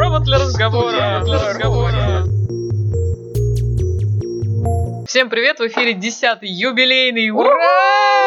Провод для разговора. Для разговора. Всем привет, в эфире 10-й юбилейный ура!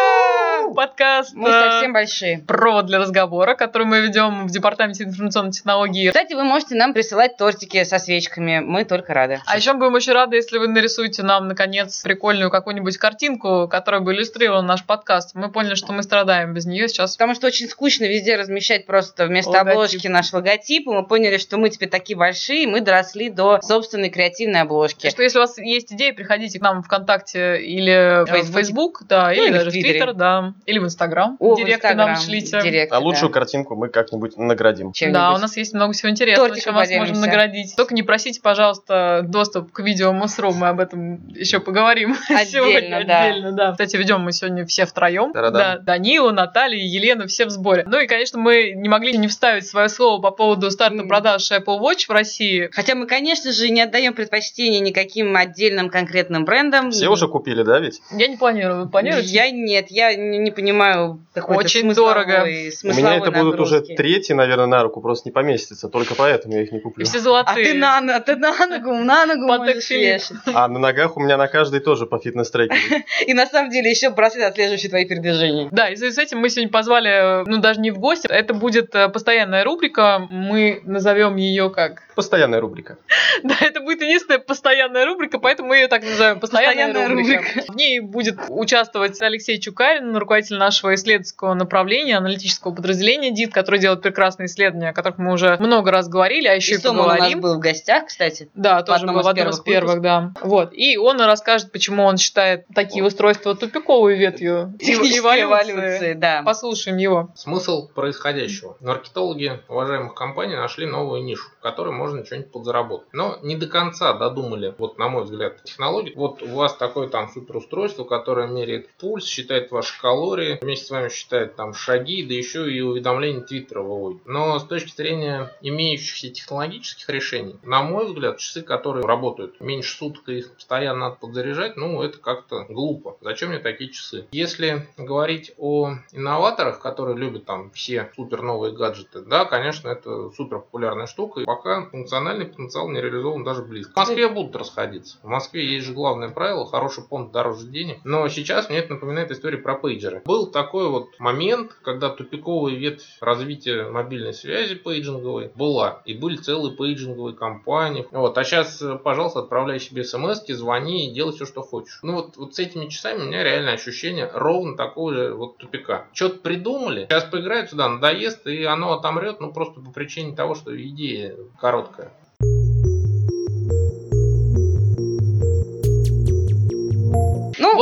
Подкаст Мы э, совсем большие. «Провод для разговора», который мы ведем в Департаменте информационной технологии. Кстати, вы можете нам присылать тортики со свечками. Мы только рады. А еще будем очень рады, если вы нарисуете нам, наконец, прикольную какую-нибудь картинку, которая бы иллюстрировала наш подкаст. Мы поняли, что мы страдаем без нее сейчас. Потому что очень скучно везде размещать просто вместо Логотип. обложки наш логотип. И мы поняли, что мы теперь такие большие, мы доросли до собственной креативной обложки. Что если у вас есть идеи, приходите к нам в ВКонтакте или В в Фейсбуке. Facebook, да, Ну, или, или в даже в Твиттере. Твиттер, да, или в Инстаграм. Директы нам шлите. директы, А лучшую да. картинку мы как-нибудь наградим. Чем-нибудь. Да, у нас есть много всего интересного, Тортиком чем вас можем поделимся. наградить. Только не просите, пожалуйста, доступ к видео Мусру, мы об этом еще поговорим Отдельно, сегодня да. отдельно. Да. Кстати, ведем мы сегодня все втроем. Да-да-да. Да, Данила, Наталья, Елена, все в сборе. Ну и, конечно, мы не могли не вставить свое слово по поводу старта продаж Apple Watch в России. Хотя мы, конечно же, не отдаем предпочтение никаким отдельным конкретным брендам. Все уже купили, да, ведь? Я не планирую, вы планируете? Я нет, я не, не понимаю какой-то Очень смысловой- дорого. У меня это будут уже третьи, наверное, на руку, просто не поместится. Только поэтому я их не И куплю. все А золотые. ты на, на- ты на ногу, на ногу Под можешь таксилит. вешать. А на ногах у меня на каждой тоже по фитнес-трекеру. И на самом деле еще браслет, отслеживающий твои передвижения. Да, и в связи с этим мы сегодня позвали, э, ну даже не в гости, это будет э, постоянная рубрика, мы назовем ее как? Постоянная рубрика. Да, это будет единственная постоянная рубрика, поэтому мы ее так постоянная, Постоянная рубрика. рубрика. В ней будет участвовать Алексей Чукарин, руководитель нашего исследовательского направления, аналитического подразделения ДИТ, который делает прекрасные исследования, о которых мы уже много раз говорили, а еще И и, Сомов у нас поговорим. был в гостях, кстати. Да, тоже был в одном из первых да. Вот. И он расскажет, почему он считает такие устройства тупиковой ветвью Технической эволюции. эволюции, да. Послушаем его. Смысл происходящего. Маркетологи уважаемых компаний нашли новую нишу, в которой можно что-нибудь подзаработать. Но не до конца додумали, вот на мой взгляд, технологии. Вот у вас такое там суперустройство, которое меряет пульс, считает ваши калории, вместе с вами считает там шаги, да еще и уведомления Твиттера выводит. Но с точки зрения имеющихся технологических решений, на мой взгляд, часы, которые работают меньше суток их постоянно надо подзаряжать, ну это как-то глупо. Зачем мне такие часы? Если говорить о инноваторах, которые любят там все супер новые гаджеты, да, конечно, это супер популярная штука. И пока функциональный потенциал не реализован даже близко. В Москве будут расходиться. В Москве есть же главное правило, хороший понт дороже денег. Но сейчас мне это напоминает историю про пейджеры. Был такой вот момент, когда тупиковая ветвь развития мобильной связи пейджинговой была. И были целые пейджинговые компании. Вот. А сейчас, пожалуйста, отправляй себе смс звони и делай все, что хочешь. Ну вот, вот с этими часами у меня реально ощущение ровно такого же вот тупика. Что-то придумали, сейчас поиграют сюда, надоест, и оно отомрет, ну просто по причине того, что идея короткая.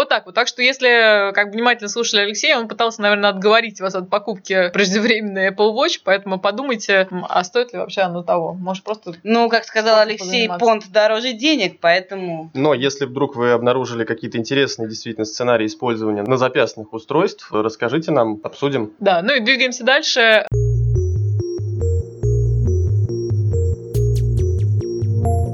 Вот так вот. Так что, если как внимательно слушали Алексея, он пытался, наверное, отговорить вас от покупки преждевременной Apple Watch, поэтому подумайте, а стоит ли вообще оно того. Может, просто ну, как сказал Алексей, понт дороже денег, поэтому... Но если вдруг вы обнаружили какие-то интересные действительно сценарии использования на запястных устройств, расскажите нам, обсудим. Да, ну и двигаемся дальше.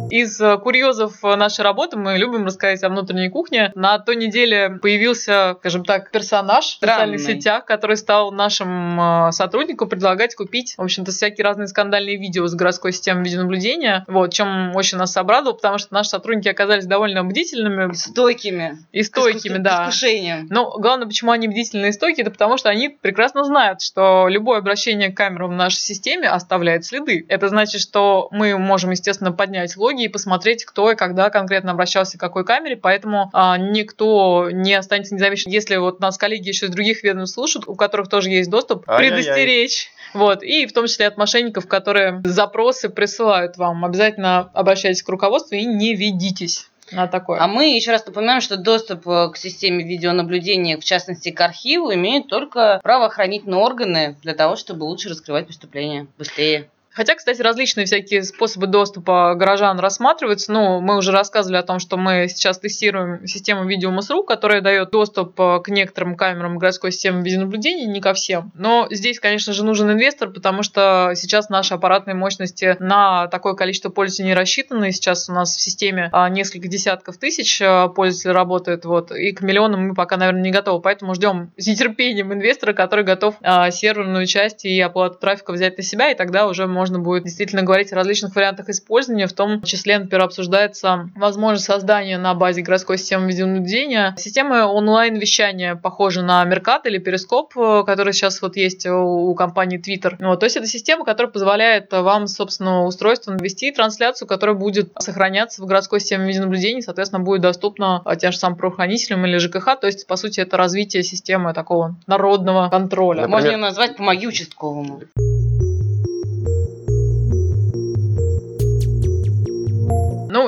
Из э, курьезов э, нашей работы мы любим рассказать о внутренней кухне. На той неделе появился, скажем так, персонаж в социальных Странный. сетях, который стал нашим э, сотруднику предлагать купить, в общем-то, всякие разные скандальные видео с городской системой видеонаблюдения. Вот, чем очень нас обрадовало, потому что наши сотрудники оказались довольно бдительными Стойкими. и стойкими, да. К искушениям. Но главное, почему они бдительные и стойкие, это потому что они прекрасно знают, что любое обращение к камерам в нашей системе оставляет следы. Это значит, что мы можем, естественно, поднять логи и посмотреть, кто и когда конкретно обращался к какой камере, поэтому а, никто не останется незамеченным. Если вот нас коллеги еще из других ведомств слушают, у которых тоже есть доступ, Ай-яй-яй. предостеречь. Вот, и в том числе от мошенников, которые запросы присылают вам. Обязательно обращайтесь к руководству и не ведитесь на такое. А мы еще раз напоминаем, что доступ э, к системе видеонаблюдения, в частности к архиву, имеют только правоохранительные органы для того, чтобы лучше раскрывать преступления быстрее. Хотя, кстати, различные всякие способы доступа горожан рассматриваются. Ну, мы уже рассказывали о том, что мы сейчас тестируем систему видеомусру, которая дает доступ э, к некоторым камерам городской системы видеонаблюдения, не ко всем. Но здесь, конечно же, нужен инвестор, потому что сейчас наши аппаратные мощности на такое количество пользователей не рассчитаны. Сейчас у нас в системе а, несколько десятков тысяч а, пользователей работает, вот, и к миллионам мы пока, наверное, не готовы. Поэтому ждем с нетерпением инвестора, который готов а, серверную часть и оплату трафика взять на себя, и тогда уже можно можно будет действительно говорить о различных вариантах использования. В том числе, например, обсуждается возможность создания на базе городской системы видеонаблюдения системы онлайн-вещания, похожей на Меркат или Перископ, который сейчас вот есть у компании Twitter. Вот, то есть это система, которая позволяет вам, собственно, устройство ввести трансляцию, которая будет сохраняться в городской системе видеонаблюдения, соответственно, будет доступна тем же самым правоохранителям или ЖКХ. То есть, по сути, это развитие системы такого народного контроля. Например... Можно ее назвать «Помоги участковому».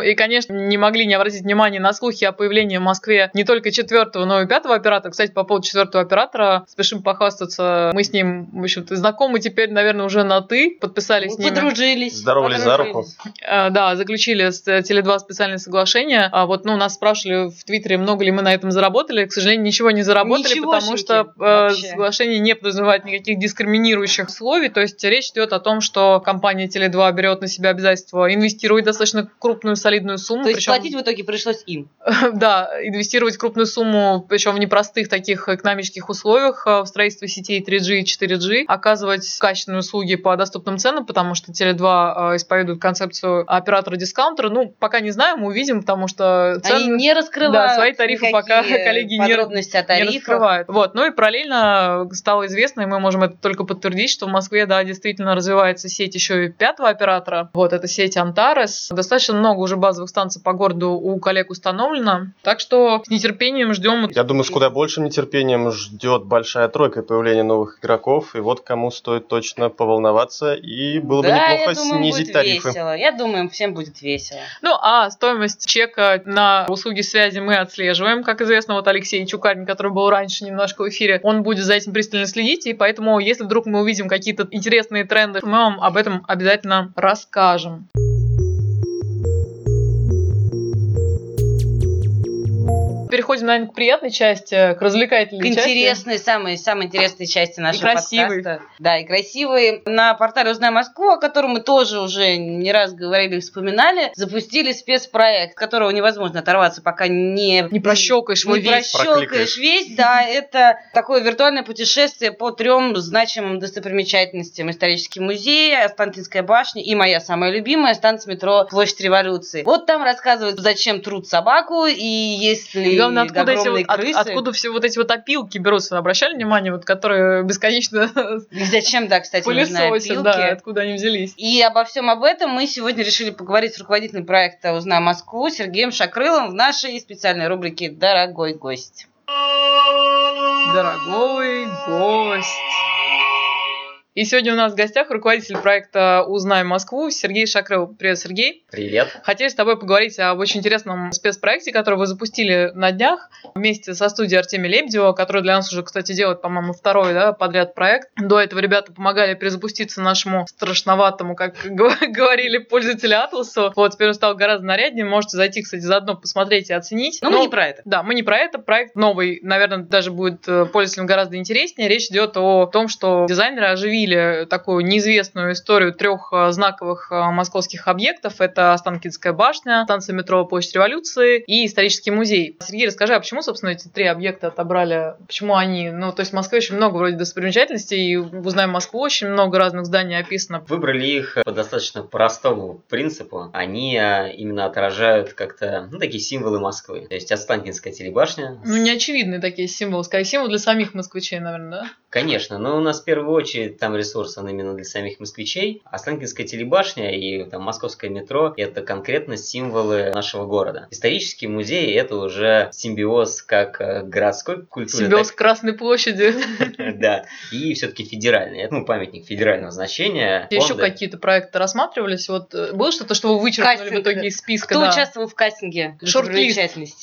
И, конечно, не могли не обратить внимание на слухи о появлении в Москве не только четвертого, но и пятого оператора. Кстати, по поводу четвертого оператора, спешим похвастаться, мы с ним, в общем-то, знакомы теперь, наверное, уже на «ты», подписались с ним. Подружились. Здоровались за руку. Э, да, заключили с Теле2 специальное соглашение. А вот, ну, нас спрашивали в Твиттере, много ли мы на этом заработали. К сожалению, ничего не заработали, Ничего потому что э, соглашение не подразумевает никаких дискриминирующих условий. То есть речь идет о том, что компания Теле2 берет на себя обязательство инвестировать достаточно крупную солидную сумму. То есть причем, платить в итоге пришлось им. Да, инвестировать крупную сумму, причем в непростых таких экономических условиях э, в строительство сетей 3G и 4G, оказывать качественные услуги по доступным ценам, потому что Теле2 э, исповедует концепцию оператора-дискаунтера. Ну, пока не знаю, мы увидим, потому что цены... Они не раскрывают да, свои тарифы пока коллеги не, не раскрывают. Вот. Ну и параллельно стало известно, и мы можем это только подтвердить, что в Москве, да, действительно развивается сеть еще и пятого оператора. Вот, это сеть Антарес. Достаточно много уже базовых станций по городу у коллег установлено. Так что с нетерпением ждем. Я думаю, с куда большим нетерпением ждет большая тройка появления новых игроков. И вот кому стоит точно поволноваться. И было да, бы неплохо я думаю, снизить будет тарифы. Весело. Я думаю, всем будет весело. Ну, а стоимость чека на услуги связи мы отслеживаем. Как известно, вот Алексей Чукарин, который был раньше немножко в эфире, он будет за этим пристально следить. И поэтому, если вдруг мы увидим какие-то интересные тренды, мы вам об этом обязательно расскажем. Переходим, наверное, к приятной части, к развлекательной к части. интересной, самой, самой интересной части нашего и красивой. подкаста. Да, и красивой. На портале «Узнай Москву», о котором мы тоже уже не раз говорили и вспоминали, запустили спецпроект, которого невозможно оторваться, пока не... Не прощелкаешь его не весь. прощелкаешь весь, да. Это такое виртуальное путешествие по трем значимым достопримечательностям. Исторический музей, Останкинская башня и моя самая любимая станция метро Площадь Революции. Вот там рассказывают, зачем труд собаку, и если главное, откуда, эти вот, крысы. от, откуда все вот эти вот опилки берутся? Обращали внимание, вот которые бесконечно И зачем, да, кстати, опилки? да, откуда они взялись. И обо всем об этом мы сегодня решили поговорить с руководителем проекта «Узнай Москву» Сергеем Шакрылом в нашей специальной рубрике «Дорогой гость». Дорогой гость. И сегодня у нас в гостях руководитель проекта «Узнай Москву» Сергей Шакрыл. Привет, Сергей. Привет. Хотели с тобой поговорить об очень интересном спецпроекте, который вы запустили на днях вместе со студией Артемия Лебедева, который для нас уже, кстати, делает, по-моему, второй да, подряд проект. До этого ребята помогали перезапуститься нашему страшноватому, как говорили пользователи Атласу. Вот, теперь он стал гораздо наряднее. Можете зайти, кстати, заодно посмотреть и оценить. Но, Но мы не про это. Да, мы не про это. Проект новый, наверное, даже будет э, пользователям гораздо интереснее. Речь идет о том, что дизайнеры оживили обсудили такую неизвестную историю трех э, знаковых э, московских объектов. Это Останкинская башня, станция метро Площадь Революции и исторический музей. Сергей, расскажи, а почему, собственно, эти три объекта отобрали? Почему они? Ну, то есть в Москве очень много вроде достопримечательностей, и узнаем Москву, очень много разных зданий описано. Выбрали их по достаточно простому принципу. Они э, именно отражают как-то, ну, такие символы Москвы. То есть Останкинская телебашня. Ну, не очевидные такие символы. Скорее, символ для самих москвичей, наверное, да? Конечно, но у нас в первую очередь там ресурс, он именно для самих москвичей. Останкинская телебашня и там, московское метро – это конкретно символы нашего города. Исторический музей – это уже симбиоз как э, городской культуры. Симбиоз так... Красной площади. Да, и все-таки федеральный. Это ну, памятник федерального значения. Еще какие-то проекты рассматривались? Вот э, было что-то, что вы вычеркнули в итоге из списка? Кто участвовал в кастинге? Шорт-лист.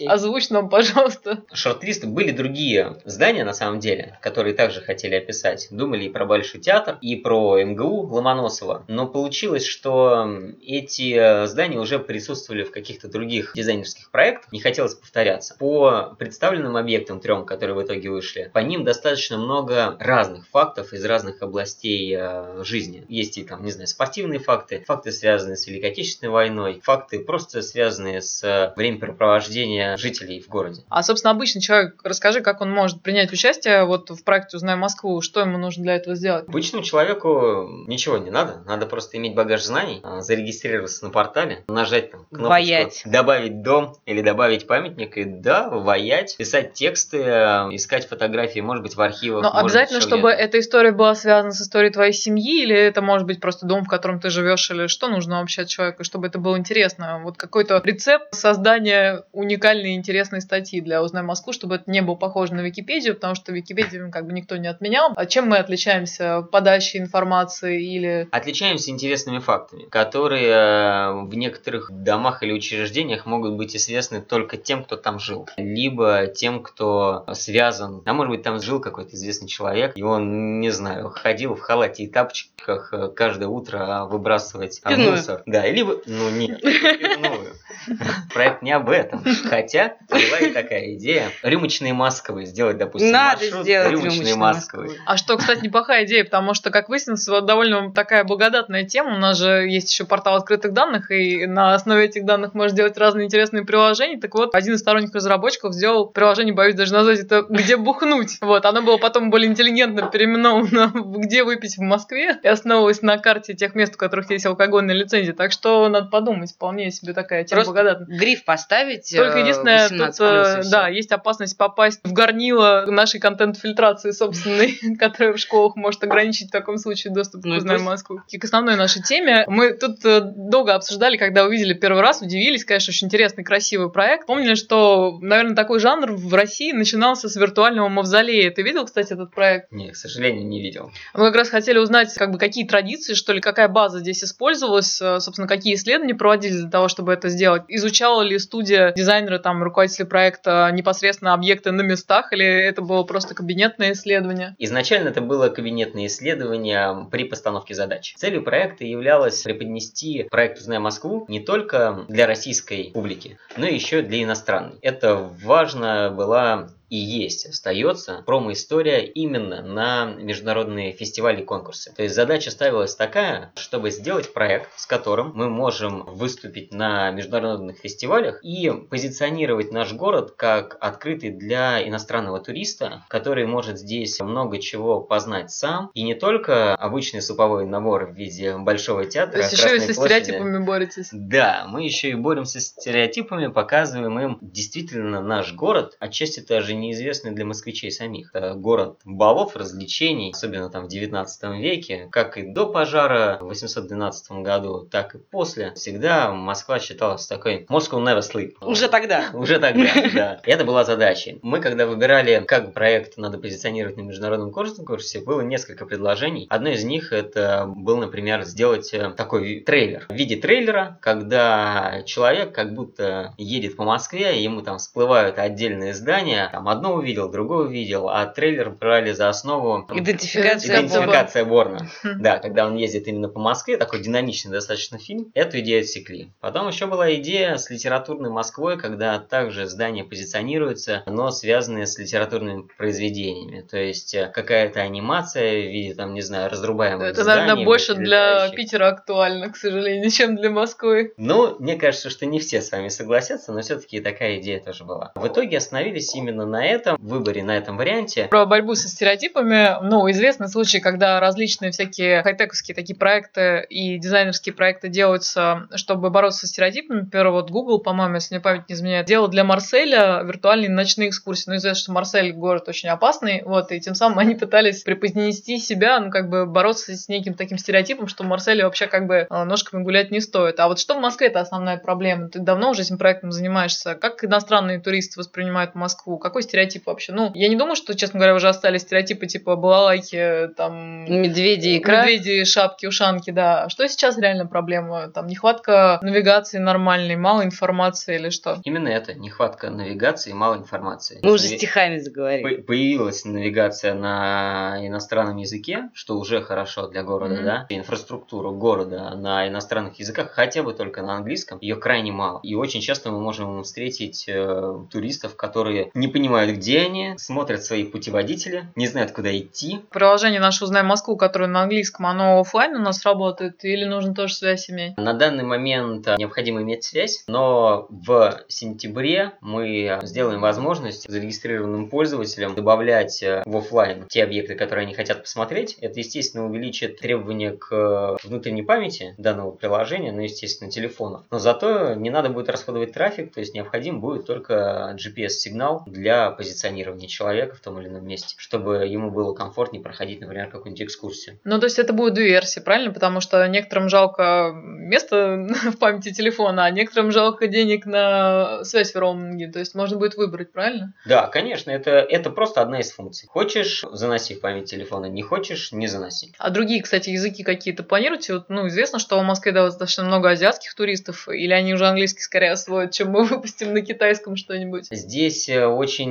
Озвучь нам, пожалуйста. Шорт-листы были другие здания, на самом деле, которые также хотели описать. Думали и про Большой театр, и про МГУ Ломоносова. Но получилось, что эти э, здания уже присутствовали в каких-то других дизайнерских проектах. Не хотелось повторяться. По представленным объектам трем, которые в итоге вышли, по ним достаточно много разных фактов из разных областей э, жизни. Есть и там, не знаю, спортивные факты, факты, связанные с Великой Отечественной войной, факты просто связанные с э, времяпрепровождения жителей в городе. А, собственно, обычный человек, расскажи, как он может принять участие вот в проекте «Узнаем Москву, что ему нужно для этого сделать? Обычному человеку ничего не надо, надо просто иметь багаж знаний, а, зарегистрироваться на портале, нажать там кнопочку Воять. «Добавить дом» или «Добавить памятник» и да, воять, писать тексты, э, искать фотографии, может быть, в архивах. Но быть, обязательно, ещё чтобы эта история была связана с историей твоей семьи, или это может быть просто дом, в котором ты живешь, или что нужно вообще от человека, чтобы это было интересно? Вот какой-то рецепт создания уникальной и интересной статьи для «Узнай Москву», чтобы это не было похоже на Википедию, потому что Википедию как бы никто не отменял. А чем мы отличаемся в подаче информации или... Отличаемся интересными фактами, которые э, в некоторых домах или учреждениях могут быть известны только тем, кто там жил, либо тем, кто связан. А может быть, там жил какой-то известный человек, и он, не знаю, ходил в халате и тапочках э, каждое утро выбрасывать э, Пивную. мусор. Да, либо, ну нет, не пивную. Проект не об этом. Хотя была и такая идея. Рюмочные Москвы сделать, допустим, Надо маршрут сделать рюмочные. Москву. А что, кстати, неплохая идея, потому что, как выяснилось, вот довольно такая благодатная тема. У нас же есть еще портал открытых данных, и на основе этих данных можно делать разные интересные приложения. Так вот, один из сторонних разработчиков сделал приложение, боюсь даже назвать это «Где бухнуть». Вот, оно было потом более интеллигентно переименовано в «Где выпить в Москве» и основывалось на карте тех мест, в которых есть алкогольная лицензия. Так что надо подумать, вполне себе такая тема Просто благодатная. Гриф поставить. Только э, единственное, 18 тут, э, плюс да, есть опасность попасть в горнило нашей контент-фильтрации собственной, которая в школах может ограничить в таком случае доступ Ну к «Узнай пусть. Москву». И к основной нашей теме. Мы тут э, долго обсуждали, когда увидели первый раз, удивились, конечно, очень интересный, красивый проект. Помнили, что, наверное, такой жанр в России начинался с виртуального мавзолея. Ты видел, кстати, этот проект? Не, к сожалению, не видел. Мы как раз хотели узнать, как бы, какие традиции, что ли, какая база здесь использовалась, собственно, какие исследования проводились для того, чтобы это сделать. Изучала ли студия дизайнера, там, руководители проекта непосредственно объекты на местах, или это было просто кабинетное исследование? Изначально это было кабинетное исследование при постановке задач. Целью проекта являлось преподнести проект «Узнай Москву» не только для российской публики, но и еще для иностранной. Это важно была и есть, остается промо-история именно на международные фестивали и конкурсы. То есть задача ставилась такая, чтобы сделать проект, с которым мы можем выступить на международных фестивалях и позиционировать наш город как открытый для иностранного туриста, который может здесь много чего познать сам. И не только обычный суповой набор в виде большого То театра, есть еще и со площади. стереотипами боретесь. Да, мы еще и боремся с стереотипами, показываем им действительно наш город, отчасти даже неизвестный для москвичей самих. Это город балов, развлечений, особенно там в 19 веке, как и до пожара в 812 году, так и после. Всегда Москва считалась такой Moscow never sleep. Уже тогда. Уже тогда, да. Это была задача. Мы, когда выбирали, как проект надо позиционировать на международном конкурсе, было несколько предложений. Одно из них это был, например, сделать э, такой трейлер. В виде трейлера, когда человек как будто едет по Москве, ему там всплывают отдельные здания, там одно увидел, другое увидел, а трейлер брали за основу Идентификация. Идентификация Борна. Да, когда он ездит именно по Москве, такой динамичный достаточно фильм, эту идею отсекли. Потом еще была идея с литературной Москвой, когда также здания позиционируются, но связанные с литературными произведениями. То есть э, какая-то анимация в виде, там, не знаю, разрубаемых Это, зданий, наверное, больше для. Питера актуально, к сожалению, чем для Москвы. Ну, мне кажется, что не все с вами согласятся, но все-таки такая идея тоже была. В итоге остановились именно на этом выборе, на этом варианте. Про борьбу со стереотипами, ну, известны случаи, когда различные всякие хай-тековские такие проекты и дизайнерские проекты делаются, чтобы бороться со стереотипами. Например, вот Google, по-моему, если мне память не изменяет, делал для Марселя виртуальные ночные экскурсии. Ну, известно, что Марсель город очень опасный, вот, и тем самым они пытались преподнести себя, ну, как бы бороться с неким таким стереотипом, что в Марселе вообще как бы э, ножками гулять не стоит. А вот что в Москве это основная проблема? Ты давно уже этим проектом занимаешься? Как иностранные туристы воспринимают Москву? Какой стереотип вообще? Ну, я не думаю, что, честно говоря, уже остались стереотипы типа балалайки, там... Медведи, икра. Медведи, шапки, ушанки, да. Что сейчас реально проблема? Там нехватка навигации нормальной, мало информации или что? Именно это, нехватка навигации и мало информации. Мы уже Нави- стихами заговорили. По- Появилась навигация на иностранном языке, что уже хорошо для города, Мгм. да. Инфраструктура города на иностранных языках, хотя бы только на английском, ее крайне мало. И очень часто мы можем встретить э, туристов, которые не понимают понимают, где они, смотрят свои путеводители, не знают, куда идти. Приложение наше «Узнай Москву», которое на английском, оно офлайн у нас работает или нужно тоже связь иметь? На данный момент а, необходимо иметь связь, но в сентябре мы сделаем возможность зарегистрированным пользователям добавлять э, в офлайн те объекты, которые они хотят посмотреть. Это, естественно, увеличит требования к внутренней памяти данного приложения, ну, естественно, телефонов. Но зато не надо будет расходовать трафик, то есть необходим будет только GPS-сигнал для позиционирования человека в том или ином месте, чтобы ему было комфортнее проходить, например, какую-нибудь экскурсию. Ну, то есть это будет две версии, правильно? Потому что некоторым жалко место в памяти телефона, а некоторым жалко денег на связь в роуминге. То есть можно будет выбрать, правильно? Да, конечно, это, это просто одна из функций. Хочешь, заноси в память телефона, не хочешь, не заноси. А другие, кстати, языки какие-то планируете? Вот, ну, известно, что в Москве достаточно много азиатских туристов, или они уже английский скорее освоят, чем мы выпустим на китайском что-нибудь? Здесь э,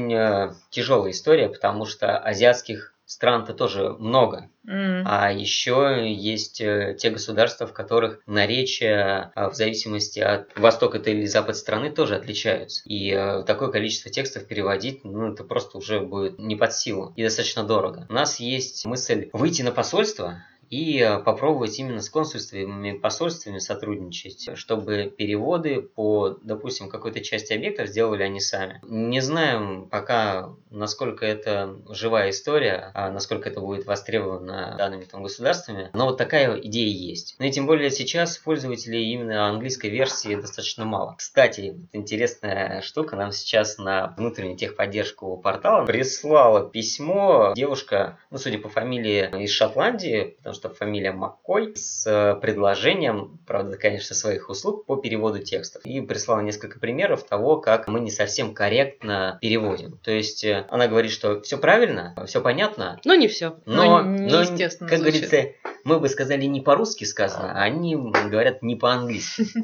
очень э, тяжелая история, потому что азиатских стран-то тоже много. Mm. А еще есть э, те государства, в которых наречия в зависимости от восток это или запад страны тоже отличаются. И э, такое количество текстов переводить, ну это просто уже будет не под силу и достаточно дорого. У нас есть мысль выйти на посольство, и э, попробовать именно с консульствами и посольствами сотрудничать, чтобы переводы по, допустим, какой-то части объектов сделали они сами. Не знаем пока, насколько это живая история, а насколько это будет востребовано данными там государствами, но вот такая идея есть. Ну и тем более сейчас пользователей именно английской версии достаточно мало. Кстати, интересная штука, нам сейчас на внутреннюю техподдержку портала прислала письмо девушка, ну судя по фамилии из Шотландии, потому что фамилия Маккой, с э, предложением, правда, конечно, своих услуг по переводу текстов. И прислала несколько примеров того, как мы не совсем корректно переводим. То есть э, она говорит, что все правильно, все понятно. Но не все. Но, Ну, но, неестественно как звучит. говорится, мы бы сказали не по-русски сказано, а они говорят не по-английски.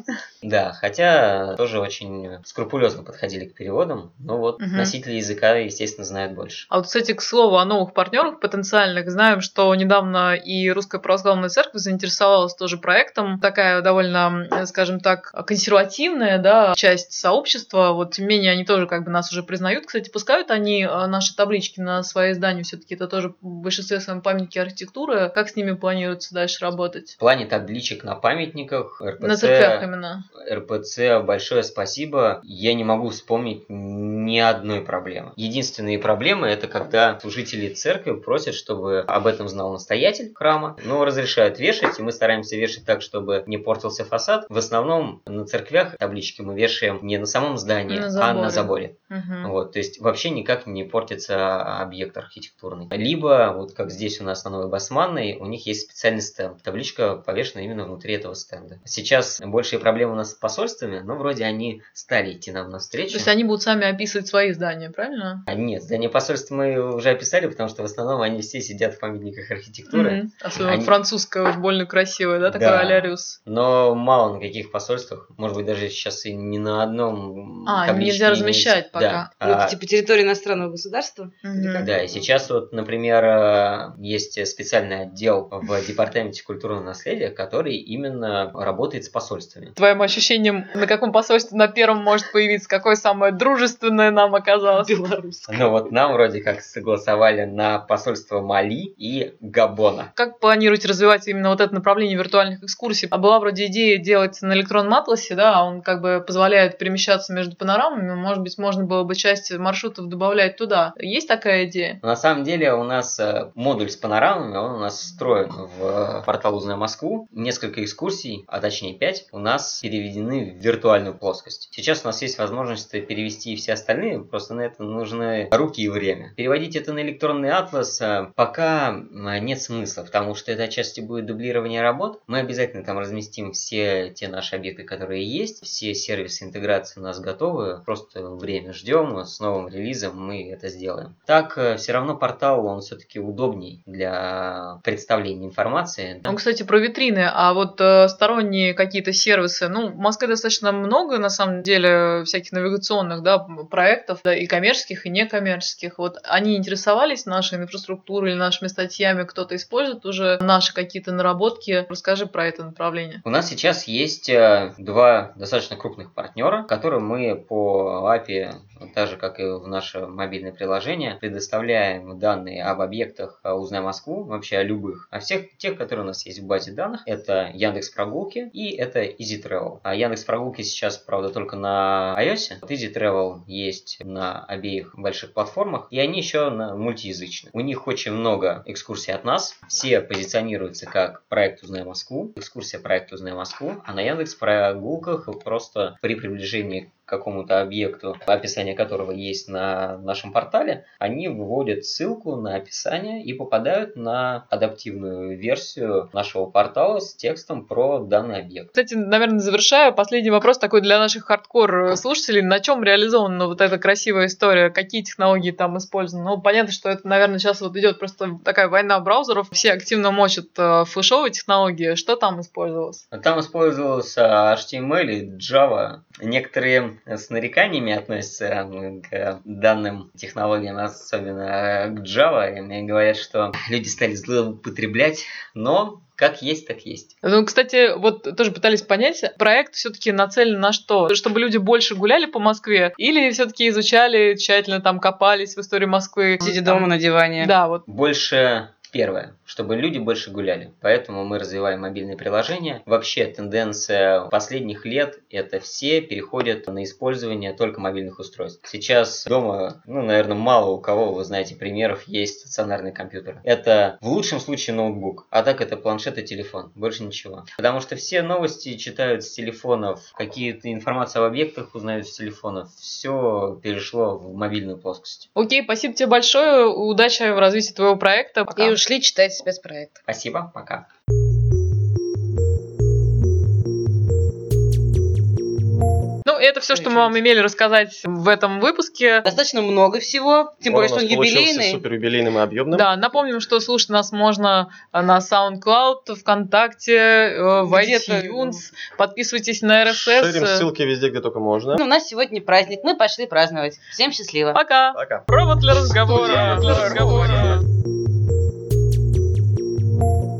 Да, хотя тоже очень скрупулезно подходили к переводам. Но вот носители языка, естественно, знают больше. А вот, кстати, к слову о новых партнерах потенциальных. Знаем, что недавно и Русская Православная Церковь заинтересовалась тоже проектом. Такая довольно, скажем так, консервативная да, часть сообщества. Вот, тем не менее, они тоже как бы нас уже признают. Кстати, пускают они э, наши таблички на свои издания. Все-таки это тоже в большинстве своем памятники архитектуры. Как с ними планируется дальше работать? В плане табличек на памятниках, РПЦ, На церквях именно. РПЦ, большое спасибо. Я не могу вспомнить ни одной проблемы. Единственные проблемы это когда служители церкви просят, чтобы об этом знал настоятель храма, но разрешают вешать, и мы стараемся вешать так, чтобы не портился фасад. В основном на церквях таблички мы вешаем не на самом здании, На а на заборе. Мгм. Вот, то есть вообще никак не портится объект архитектурный. Либо, вот как здесь у нас на Новой Басманной, у них есть специальный стенд. Табличка повешена именно внутри этого стенда. Сейчас большие проблемы у нас с посольствами, но вроде они стали идти нам навстречу. То есть они будут сами описывать свои здания, правильно? А нет, здание посольства мы уже описали, потому что в основном они все сидят в памятниках архитектуры. Мгм. Особенно Они- французская уж больно красивая, да, такой Да. Аляриус. Но мало на каких посольствах, может быть, даже сейчас и ни на одном А, нельзя размещать пока. Да. Ну, это типа территория иностранного государства? Как? Да, и сейчас вот, например, э, есть специальный отдел в Департаменте культурного наследия, который именно работает с посольствами. Твоим ощущением, на каком посольстве на первом может появиться, какое самое дружественное нам оказалось? Беларусь. Ну вот нам вроде как согласовали на посольство Мали и Габона. Как планируете развивать именно вот это направление виртуальных экскурсий? А была вроде идея делать на электронном атласе, да, а он как бы позволяет перемещаться между панорамами, может быть, можно было бы часть маршрутов добавлять туда. Есть такая идея? На самом деле у нас э, модуль с панорамами, он у нас встроен в э, портал «Узнай Москву». Несколько экскурсий, а точнее 5, у нас переведены в виртуальную плоскость. Сейчас у нас есть возможность перевести и все остальные, просто на это нужны руки и время. Переводить это на электронный атлас э, пока э, нет смысла, потому что это отчасти будет дублирование работ. Мы обязательно там разместим все те наши объекты, которые есть, все сервисы интеграции у нас готовы, просто время ждем, с новым релизом мы это сделаем. Так, все равно портал, он все-таки удобней для представления информации. Ну, кстати, про витрины, а вот э, сторонние какие-то сервисы, ну, в Москве достаточно много, на самом деле, всяких навигационных, да, проектов, да, и коммерческих, и некоммерческих. Вот они интересовались нашей инфраструктурой или нашими статьями, кто-то использует уже наши какие-то наработки. Расскажи про это направление. У нас сейчас есть э, два достаточно крупных партнера, которым мы по API так же, как и в наше мобильное приложение, предоставляем данные об объектах а, «Узнай Москву», вообще о любых, о всех тех, которые у нас есть в базе данных. Это Яндекс Прогулки и это Easy Travel. А Яндекс Прогулки сейчас, правда, только на iOS. Вот Easy Travel есть на обеих больших платформах, и они еще на мультиязычны. У них очень много экскурсий от нас. Все позиционируются как проект «Узнай Москву», экскурсия проекта «Узнай Москву», а на Яндекс Прогулках просто при приближении какому-то объекту, описание которого есть на нашем портале, они выводят ссылку на описание и попадают на адаптивную версию нашего портала с текстом про данный объект. Кстати, наверное, завершаю, последний вопрос такой для наших хардкор слушателей. На чем реализована вот эта красивая история? Какие технологии там использованы? Ну, понятно, что это, наверное, сейчас вот идет просто такая война браузеров. Все активно мочат э, флешовые технологии. Что там использовалось? Там использовался HTML и Java. Некоторые с нареканиями относятся к данным технологиям, особенно к Java, и мне говорят, что люди стали злоупотреблять, но как есть, так есть. Ну, кстати, вот тоже пытались понять, проект все-таки нацелен на что? Чтобы люди больше гуляли по Москве или все-таки изучали, тщательно там копались в истории Москвы? Сидя дома на диване. Да, вот. Больше Первое, чтобы люди больше гуляли. Поэтому мы развиваем мобильные приложения. Вообще тенденция последних лет это все переходят на использование только мобильных устройств. Сейчас дома, ну, наверное, мало у кого, вы знаете, примеров есть стационарный компьютер. Это в лучшем случае ноутбук, а так это планшет и телефон. Больше ничего. Потому что все новости читают с телефонов, какие-то информации об объектах узнают с телефонов. Все перешло в мобильную плоскость. Окей, спасибо тебе большое. Удачи в развитии твоего проекта. Пока. И ушли читать спецпроект. Спасибо, пока. Ну, это все, что мы вам имели рассказать в этом выпуске. Достаточно много всего, тем более, что он юбилейный. супер юбилейным и объемным. Да, напомним, что слушать нас можно на SoundCloud, ВКонтакте, э, в iTunes. Подписывайтесь на RSS. Шерим ссылки везде, где только можно. Ну, у нас сегодня праздник, мы пошли праздновать. Всем счастливо. Пока. Пока. Провод для разговора. Для разговора.